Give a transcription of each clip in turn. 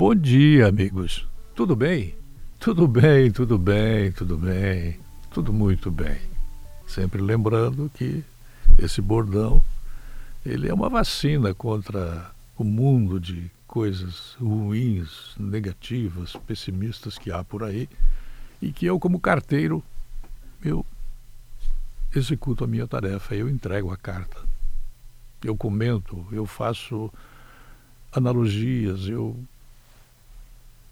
Bom dia, amigos. Tudo bem? Tudo bem, tudo bem, tudo bem. Tudo muito bem. Sempre lembrando que esse bordão ele é uma vacina contra o mundo de coisas ruins, negativas, pessimistas que há por aí e que eu como carteiro eu executo a minha tarefa, eu entrego a carta. Eu comento, eu faço analogias, eu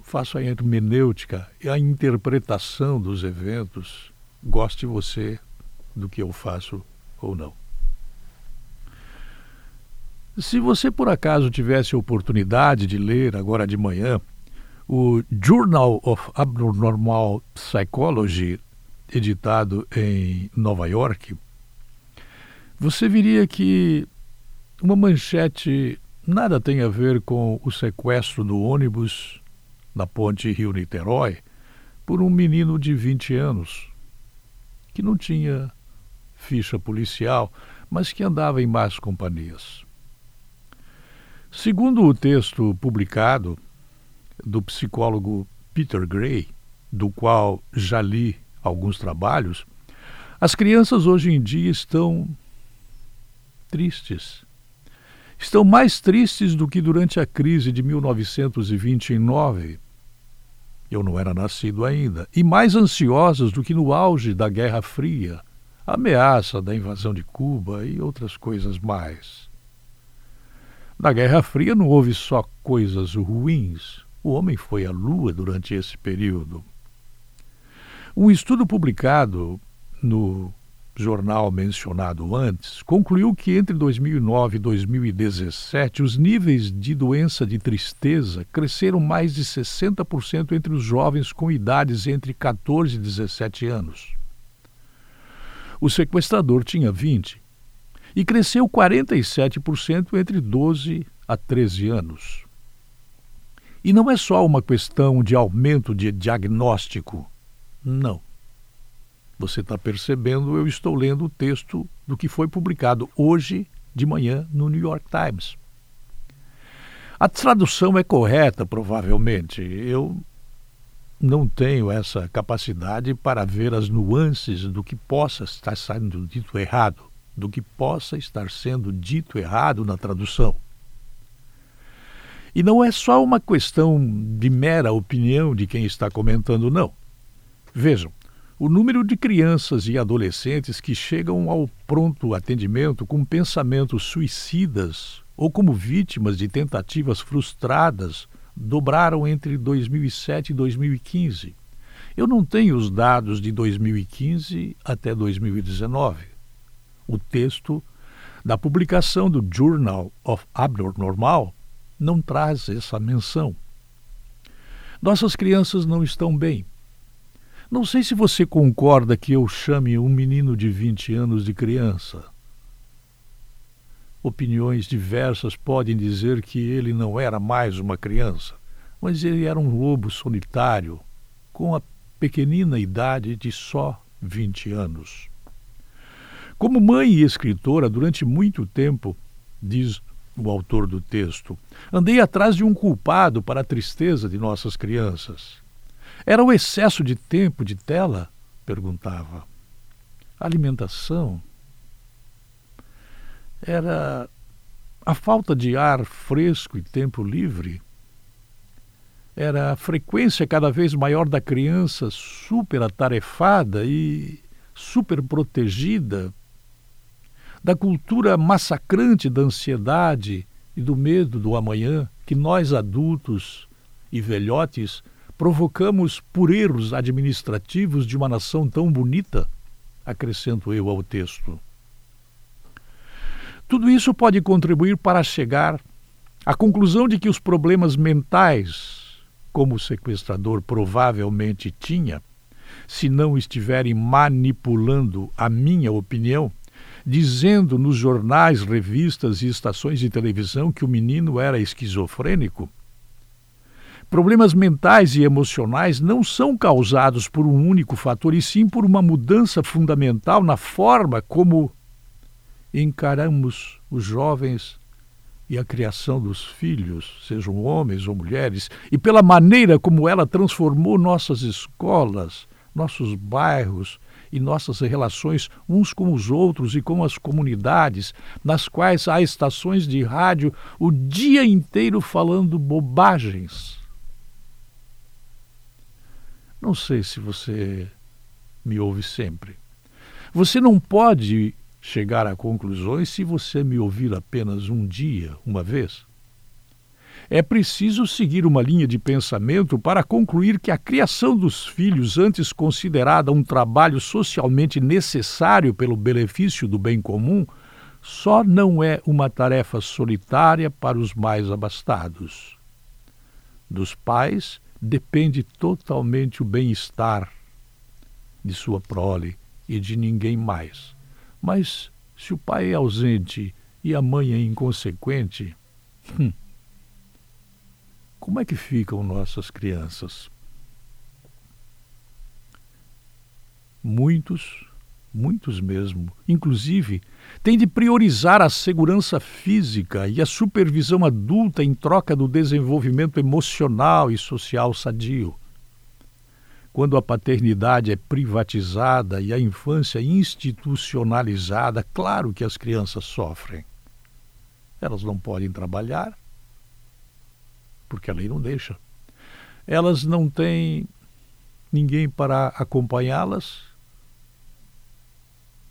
faço a hermenêutica e a interpretação dos eventos, goste você do que eu faço ou não. Se você por acaso tivesse oportunidade de ler agora de manhã o Journal of Abnormal Psychology, editado em Nova York, você veria que uma manchete nada tem a ver com o sequestro do ônibus na ponte Rio-Niterói por um menino de 20 anos que não tinha ficha policial, mas que andava em más companhias. Segundo o texto publicado do psicólogo Peter Gray, do qual já li alguns trabalhos, as crianças hoje em dia estão tristes. Estão mais tristes do que durante a crise de 1929. Eu não era nascido ainda. E mais ansiosas do que no auge da Guerra Fria, a ameaça da invasão de Cuba e outras coisas mais. Na Guerra Fria não houve só coisas ruins. O homem foi à Lua durante esse período. Um estudo publicado no jornal mencionado antes concluiu que entre 2009 e 2017 os níveis de doença de tristeza cresceram mais de 60% entre os jovens com idades entre 14 e 17 anos. O sequestrador tinha 20 e cresceu 47% entre 12 a 13 anos. E não é só uma questão de aumento de diagnóstico. Não. Você está percebendo, eu estou lendo o texto do que foi publicado hoje de manhã no New York Times. A tradução é correta, provavelmente. Eu não tenho essa capacidade para ver as nuances do que possa estar sendo dito errado, do que possa estar sendo dito errado na tradução. E não é só uma questão de mera opinião de quem está comentando, não. Vejam, o número de crianças e adolescentes que chegam ao pronto atendimento com pensamentos suicidas ou como vítimas de tentativas frustradas dobraram entre 2007 e 2015. Eu não tenho os dados de 2015 até 2019. O texto da publicação do Journal of Abnormal não traz essa menção. Nossas crianças não estão bem. Não sei se você concorda que eu chame um menino de 20 anos de criança. Opiniões diversas podem dizer que ele não era mais uma criança, mas ele era um lobo solitário, com a pequenina idade de só 20 anos. Como mãe e escritora, durante muito tempo, diz o autor do texto, andei atrás de um culpado para a tristeza de nossas crianças. Era o excesso de tempo de tela? perguntava. Alimentação? Era a falta de ar fresco e tempo livre? Era a frequência cada vez maior da criança super atarefada e super protegida? Da cultura massacrante da ansiedade e do medo do amanhã que nós adultos e velhotes provocamos por erros administrativos de uma nação tão bonita? Acrescento eu ao texto. Tudo isso pode contribuir para chegar à conclusão de que os problemas mentais, como o sequestrador provavelmente tinha, se não estiverem manipulando a minha opinião, dizendo nos jornais, revistas e estações de televisão que o menino era esquizofrênico, Problemas mentais e emocionais não são causados por um único fator, e sim por uma mudança fundamental na forma como encaramos os jovens e a criação dos filhos, sejam homens ou mulheres, e pela maneira como ela transformou nossas escolas, nossos bairros e nossas relações uns com os outros e com as comunidades, nas quais há estações de rádio o dia inteiro falando bobagens. Não sei se você me ouve sempre. Você não pode chegar a conclusões se você me ouvir apenas um dia, uma vez. É preciso seguir uma linha de pensamento para concluir que a criação dos filhos, antes considerada um trabalho socialmente necessário pelo benefício do bem comum, só não é uma tarefa solitária para os mais abastados. Dos pais depende totalmente o bem-estar de sua prole e de ninguém mais. Mas se o pai é ausente e a mãe é inconsequente, hum, como é que ficam nossas crianças? Muitos, muitos mesmo, inclusive, têm de priorizar a segurança física e a supervisão adulta em troca do desenvolvimento emocional e social sadio. Quando a paternidade é privatizada e a infância institucionalizada, claro que as crianças sofrem. Elas não podem trabalhar, porque a lei não deixa. Elas não têm ninguém para acompanhá-las,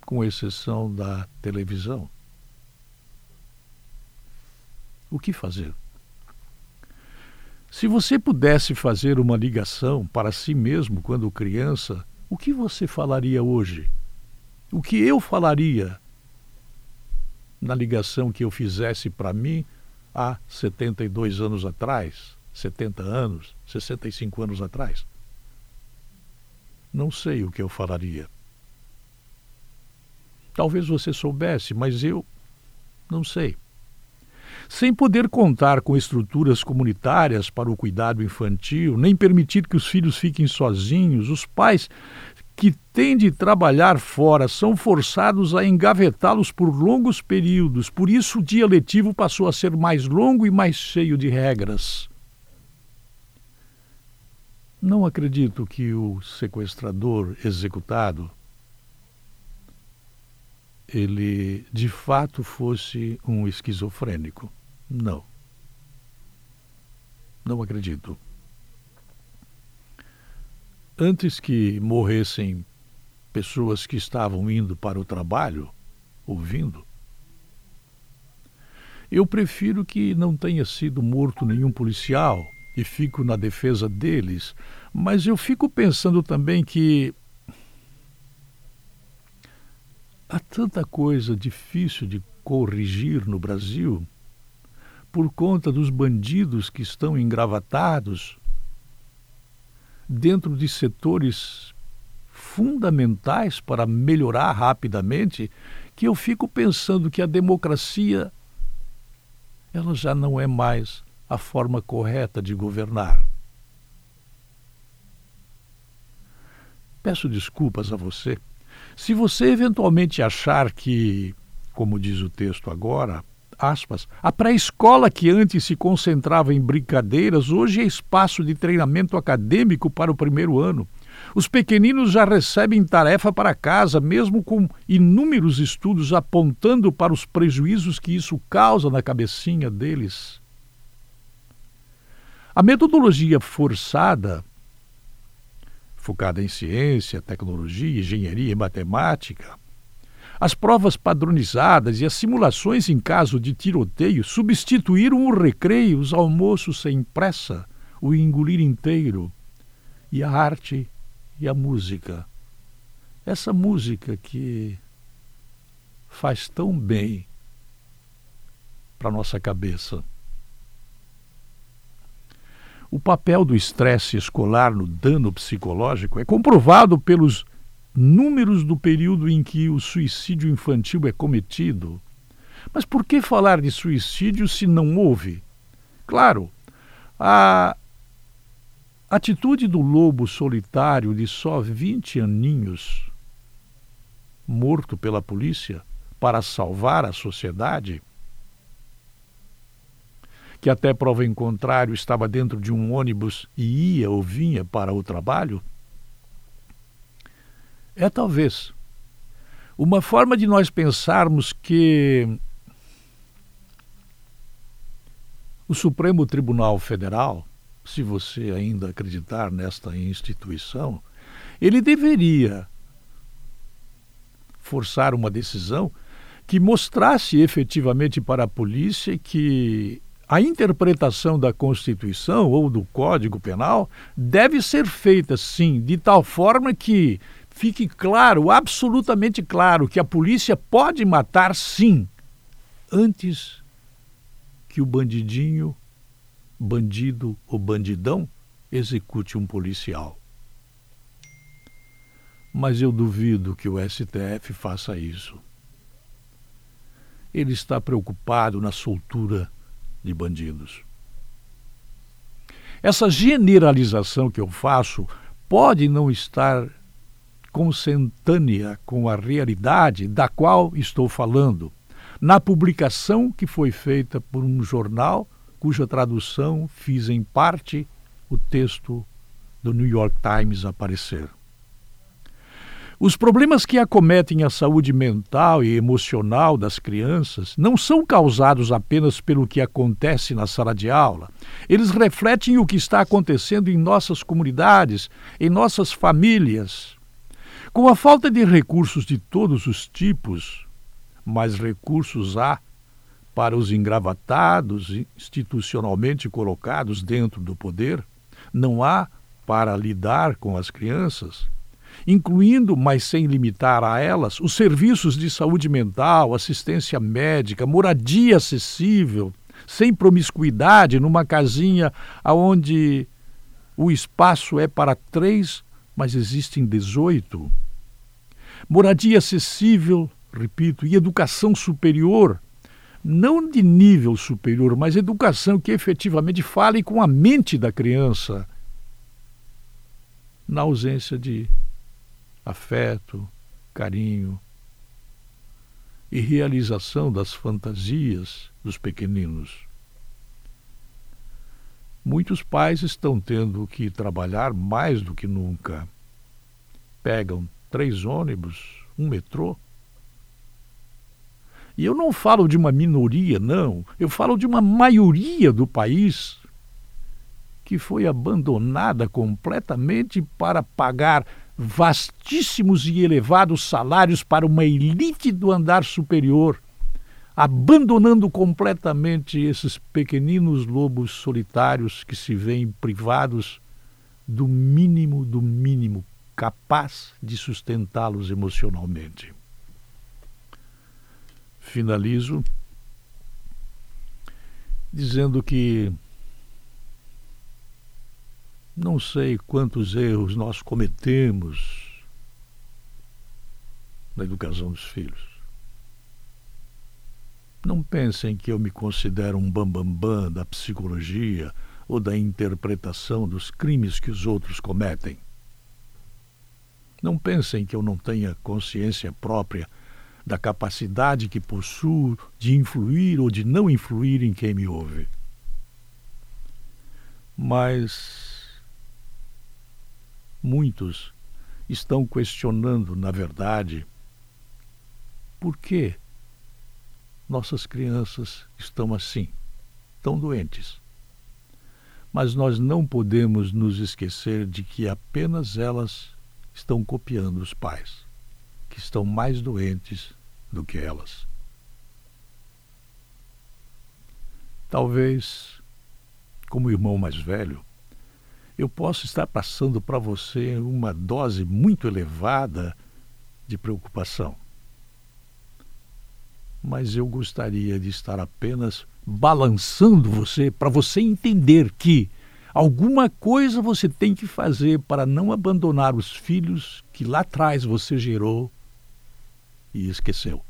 com exceção da televisão. O que fazer? Se você pudesse fazer uma ligação para si mesmo quando criança, o que você falaria hoje? O que eu falaria na ligação que eu fizesse para mim há 72 anos atrás, 70 anos, 65 anos atrás? Não sei o que eu falaria. Talvez você soubesse, mas eu não sei sem poder contar com estruturas comunitárias para o cuidado infantil, nem permitir que os filhos fiquem sozinhos, os pais que têm de trabalhar fora são forçados a engavetá-los por longos períodos. Por isso, o dia letivo passou a ser mais longo e mais cheio de regras. Não acredito que o sequestrador executado ele de fato fosse um esquizofrênico. Não. Não acredito. Antes que morressem pessoas que estavam indo para o trabalho, ouvindo, eu prefiro que não tenha sido morto nenhum policial e fico na defesa deles, mas eu fico pensando também que há tanta coisa difícil de corrigir no Brasil por conta dos bandidos que estão engravatados dentro de setores fundamentais para melhorar rapidamente, que eu fico pensando que a democracia ela já não é mais a forma correta de governar. Peço desculpas a você. Se você eventualmente achar que, como diz o texto agora, aspas, a pré-escola que antes se concentrava em brincadeiras, hoje é espaço de treinamento acadêmico para o primeiro ano. Os pequeninos já recebem tarefa para casa, mesmo com inúmeros estudos apontando para os prejuízos que isso causa na cabecinha deles. A metodologia forçada, focada em ciência, tecnologia, engenharia e matemática, as provas padronizadas e as simulações em caso de tiroteio substituíram o recreio, os almoços sem pressa, o engolir inteiro, e a arte e a música. Essa música que faz tão bem para nossa cabeça. O papel do estresse escolar no dano psicológico é comprovado pelos números do período em que o suicídio infantil é cometido. Mas por que falar de suicídio se não houve? Claro, a atitude do lobo solitário de só 20 aninhos, morto pela polícia para salvar a sociedade, que até prova em contrário estava dentro de um ônibus e ia ou vinha para o trabalho? É talvez uma forma de nós pensarmos que o Supremo Tribunal Federal, se você ainda acreditar nesta instituição, ele deveria forçar uma decisão que mostrasse efetivamente para a polícia que a interpretação da Constituição ou do Código Penal deve ser feita, sim, de tal forma que fique claro, absolutamente claro, que a polícia pode matar, sim, antes que o bandidinho, bandido ou bandidão execute um policial. Mas eu duvido que o STF faça isso. Ele está preocupado na soltura de bandidos. Essa generalização que eu faço pode não estar consentânea com a realidade da qual estou falando, na publicação que foi feita por um jornal cuja tradução fiz em parte o texto do New York Times aparecer. Os problemas que acometem a saúde mental e emocional das crianças não são causados apenas pelo que acontece na sala de aula. Eles refletem o que está acontecendo em nossas comunidades, em nossas famílias. Com a falta de recursos de todos os tipos, mais recursos há para os engravatados, institucionalmente colocados dentro do poder, não há para lidar com as crianças incluindo, mas sem limitar a elas, os serviços de saúde mental, assistência médica, moradia acessível, sem promiscuidade, numa casinha onde o espaço é para três, mas existem 18. Moradia acessível, repito, e educação superior, não de nível superior, mas educação que efetivamente fale com a mente da criança, na ausência de afeto, carinho e realização das fantasias dos pequeninos. Muitos pais estão tendo que trabalhar mais do que nunca. Pegam três ônibus, um metrô. E eu não falo de uma minoria, não. Eu falo de uma maioria do país que foi abandonada completamente para pagar vastíssimos e elevados salários para uma elite do andar superior, abandonando completamente esses pequeninos lobos solitários que se veem privados do mínimo do mínimo capaz de sustentá-los emocionalmente. Finalizo dizendo que não sei quantos erros nós cometemos na educação dos filhos. Não pensem que eu me considero um bambambam bam, bam da psicologia ou da interpretação dos crimes que os outros cometem. Não pensem que eu não tenha consciência própria da capacidade que possuo de influir ou de não influir em quem me ouve. Mas Muitos estão questionando, na verdade, por que nossas crianças estão assim, tão doentes. Mas nós não podemos nos esquecer de que apenas elas estão copiando os pais, que estão mais doentes do que elas. Talvez, como irmão mais velho, eu posso estar passando para você uma dose muito elevada de preocupação. Mas eu gostaria de estar apenas balançando você para você entender que alguma coisa você tem que fazer para não abandonar os filhos que lá atrás você gerou e esqueceu.